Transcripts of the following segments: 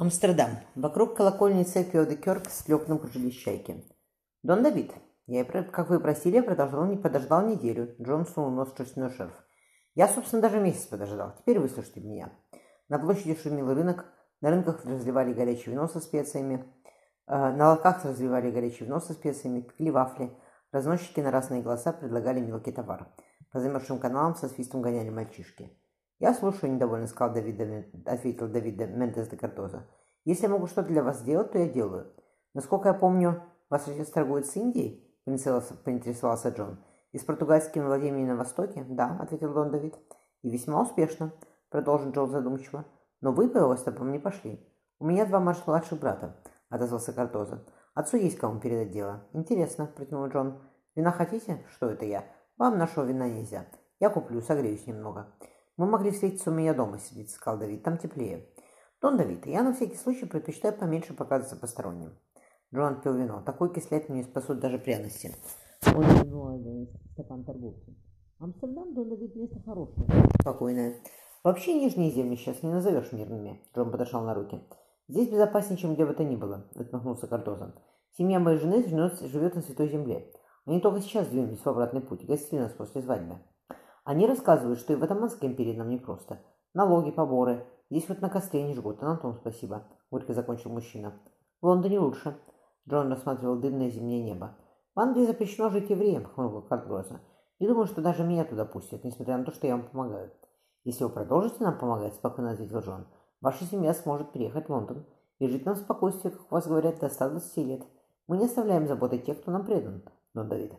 Амстердам. Вокруг колокольни церкви Одекерк с лёгком кружились чайки. «Дон Давид, я, как вы просили, продолжал, не подождал неделю». Джон сунул нос в шерстяной шерф. «Я, собственно, даже месяц подождал. Теперь выслушайте меня». На площади шумел рынок, на рынках разливали горячее вино со специями, э, на локах разливали горячее вино со специями, пекли вафли. Разносчики на разные голоса предлагали мелкий товар. По замерзшим каналам со свистом гоняли мальчишки. «Я слушаю», — недовольно сказал Давид, ответил Давид Мендес де Картоза. «Если я могу что-то для вас сделать, то я делаю. Насколько я помню, ваш отец торгует с Индией?» — поинтересовался Джон. «И с португальскими владениями на Востоке?» «Да», — ответил Дон Давид. «И весьма успешно», — продолжил Джон задумчиво. «Но вы по его стопам не пошли. У меня два младших брата», — отозвался Картоза. «Отцу есть кому передать дело». «Интересно», — протянул Джон. «Вина хотите?» «Что это я?» «Вам нашего вина нельзя. Я куплю, согреюсь немного». «Мы могли встретиться у меня дома сидеть», — сказал Давид. «Там теплее». «Дон Давид, я на всякий случай предпочитаю поменьше показываться посторонним». Джоан пил вино. Такой кислят не спасут даже пряности. Он вернул стакан торговцу. Амстердам, Дон Давид, место хорошее. Спокойное. Вообще нижние земли сейчас не назовешь мирными. Джон подошел на руки. Здесь безопаснее, чем где бы то ни было, отмахнулся Картоза. Семья моей жены живет, живет на Святой Земле. Они только сейчас двинулись в обратный путь, гостили нас после свадьбы. Они рассказывают, что и в Атаманской империи нам непросто. Налоги, поборы. Здесь вот на костре не жгут, а на том спасибо. Горько закончил мужчина. В Лондоне лучше. Джон рассматривал дымное зимнее небо. В Англии запрещено жить евреям, хмыкнул Картгроза. И думаю, что даже меня туда пустят, несмотря на то, что я вам помогаю. Если вы продолжите нам помогать, спокойно ответил Джон, ваша семья сможет переехать в Лондон и жить нам в спокойствии, как у вас говорят, до 120 лет. Мы не оставляем заботы тех, кто нам предан. Но, Давид,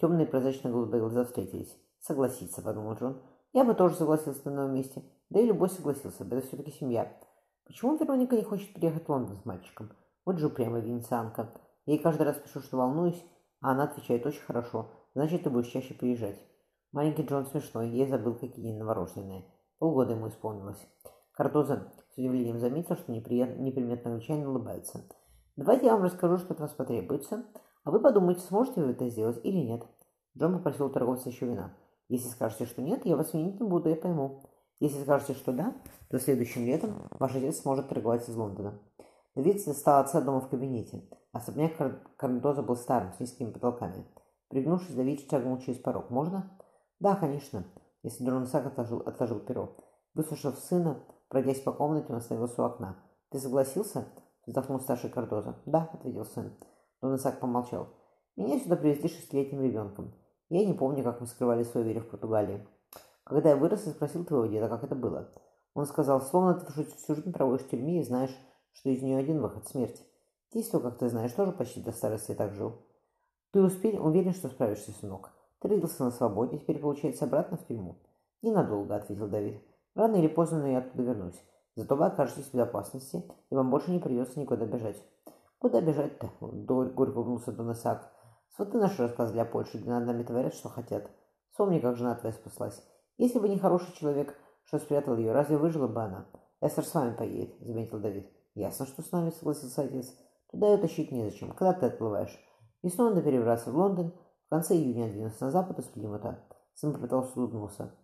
темные прозрачно-голубые глаза встретились. Согласиться, подумал Джон. Я бы тоже согласился на новом месте. Да и любой согласился бы, это все-таки семья. Почему Вероника не хочет приехать в Лондон с мальчиком? Вот же упрямая венецианка. Я ей каждый раз пишу, что волнуюсь, а она отвечает очень хорошо. Значит, ты будешь чаще приезжать. Маленький Джон смешной, я забыл, какие новорожденные. Полгода ему исполнилось. Картоза с удивлением заметил, что неприятно, неприметно англичанин улыбается. «Давайте я вам расскажу, что от вас потребуется, а вы подумайте, сможете вы это сделать или нет». Джон попросил торговца еще вина. Если скажете, что нет, я вас винить не буду, я пойму. Если скажете, что да, то следующим летом ваш отец сможет торговать из Лондона. Давид стал отца дома в кабинете. Особняк Кардоза был старым, с низкими потолками. Пригнувшись, Давид шагнул через порог. «Можно?» «Да, конечно», если Дронсак отложил, отложил перо. Выслушав сына, пройдясь по комнате, он остановился у окна. «Ты согласился?» – вздохнул старший Кардоза. «Да», – ответил сын. Дронсак помолчал. «Меня сюда привезли шестилетним ребенком. Я не помню, как мы скрывали свою веру в Португалии. Когда я вырос, я спросил твоего деда, как это было. Он сказал, словно ты всю жизнь проводишь в тюрьме и знаешь, что из нее один выход – смерть. Действуй, как ты знаешь, тоже почти до старости так жил. Ты успел, уверен, что справишься, сынок. Ты родился на свободе, теперь, получается, обратно в тюрьму? Ненадолго, ответил Давид. Рано или поздно, но я оттуда вернусь. Зато вы окажетесь в безопасности, и вам больше не придется никуда бежать. Куда бежать-то? Горько улыбнулся Доносак. Вот ты наш рассказ для Польши, где над нами творят, что хотят. Вспомни, как жена твоя спаслась. Если бы не хороший человек, что спрятал ее, разве выжила бы она? Эстер с вами поедет, заметил Давид. Ясно, что с нами, согласился отец. Туда ее тащить незачем. Когда ты отплываешь? Снова надо перебраться в Лондон. В конце июня двинулся на запад из Плимута. Сын попытался улыбнуться.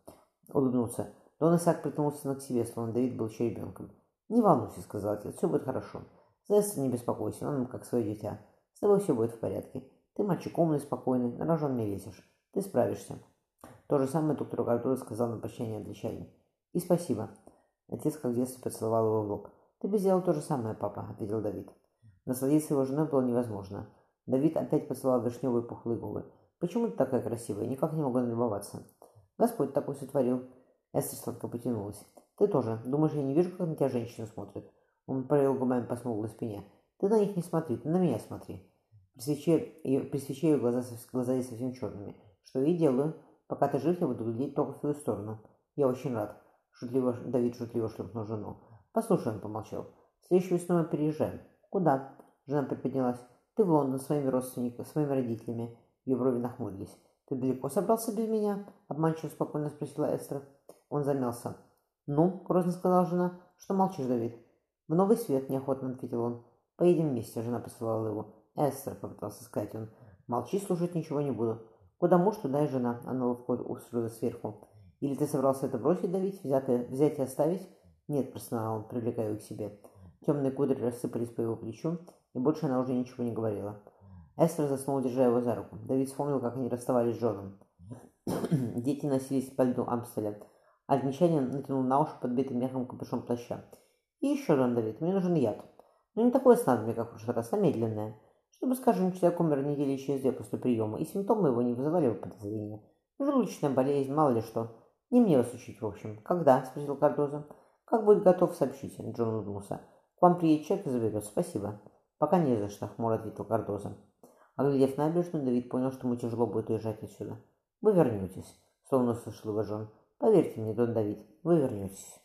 улыбнуться. Дон Исаак притянулся к себе, словно Давид был еще ребенком. «Не волнуйся», — сказал отец, — «все будет хорошо. За Эстер не беспокойся, он как свое дитя. С тобой все будет в порядке. Ты мальчик умный, спокойный, на рожон не весишь. Ты справишься. То же самое доктору Картура сказал на прощание Англичанин. И спасибо. Отец как в детстве поцеловал его в лоб. Ты бы сделал то же самое, папа, ответил Давид. Насладиться его женой было невозможно. Давид опять поцеловал вишневые пухлые губы. Почему ты такая красивая? Никак не могу налюбоваться. Господь такой сотворил. Эстер сладко потянулась. Ты тоже. Думаешь, я не вижу, как на тебя женщина смотрит? Он провел губами по смуглой спине. Ты на них не смотри, ты на меня смотри. При свече, ее глаза, глаза совсем черными. Что и делаю. Пока ты жив, я буду глядеть только в твою сторону. Я очень рад. Шутливо, Давид шутливо шлепнул жену. Послушай, он помолчал. Следующую весной мы переезжаем. Куда? Жена приподнялась. Ты в Лондон своими родственниками, своими родителями. Ее брови нахмурились. Ты далеко собрался без меня? Обманчиво спокойно спросила Эстер. Он замялся. Ну, грозно сказала жена. Что молчишь, Давид? В новый свет, неохотно ответил он. Поедем вместе, жена посылала его. «Эстер», — попытался сказать он, — «молчи, слушать ничего не буду. Куда муж, туда и жена», — она ловко устроилась сверху. «Или ты собрался это бросить, давить, взять, взять и оставить?» «Нет», — простонал он, привлекая его к себе. Темные кудри рассыпались по его плечу, и больше она уже ничего не говорила. Эстер заснула, держа его за руку. Давид вспомнил, как они расставались с Джоном. Дети носились по льду Амстеля. Англичанин натянул на уши подбитый мехом капюшон плаща. «И еще, Дон Давид, мне нужен яд. Но не такое снадобье, как в прошлый раз, а медленное. Чтобы, скажем, человек умер недели через две после приема, и симптомы его не вызывали бы подозрения. Желудочная болезнь, мало ли что. Не мне вас учить, в общем. Когда? — спросил Кардоза. Как будет готов, сообщите, — Джон улыбнулся. К вам приедет человек и заберет. Спасибо. Пока не за что, — хмуро ответил Кардоза. Оглядев набережную, Давид понял, что ему тяжело будет уезжать отсюда. «Вы вернетесь», — словно услышал его Джон. «Поверьте мне, Дон Давид, вы вернетесь».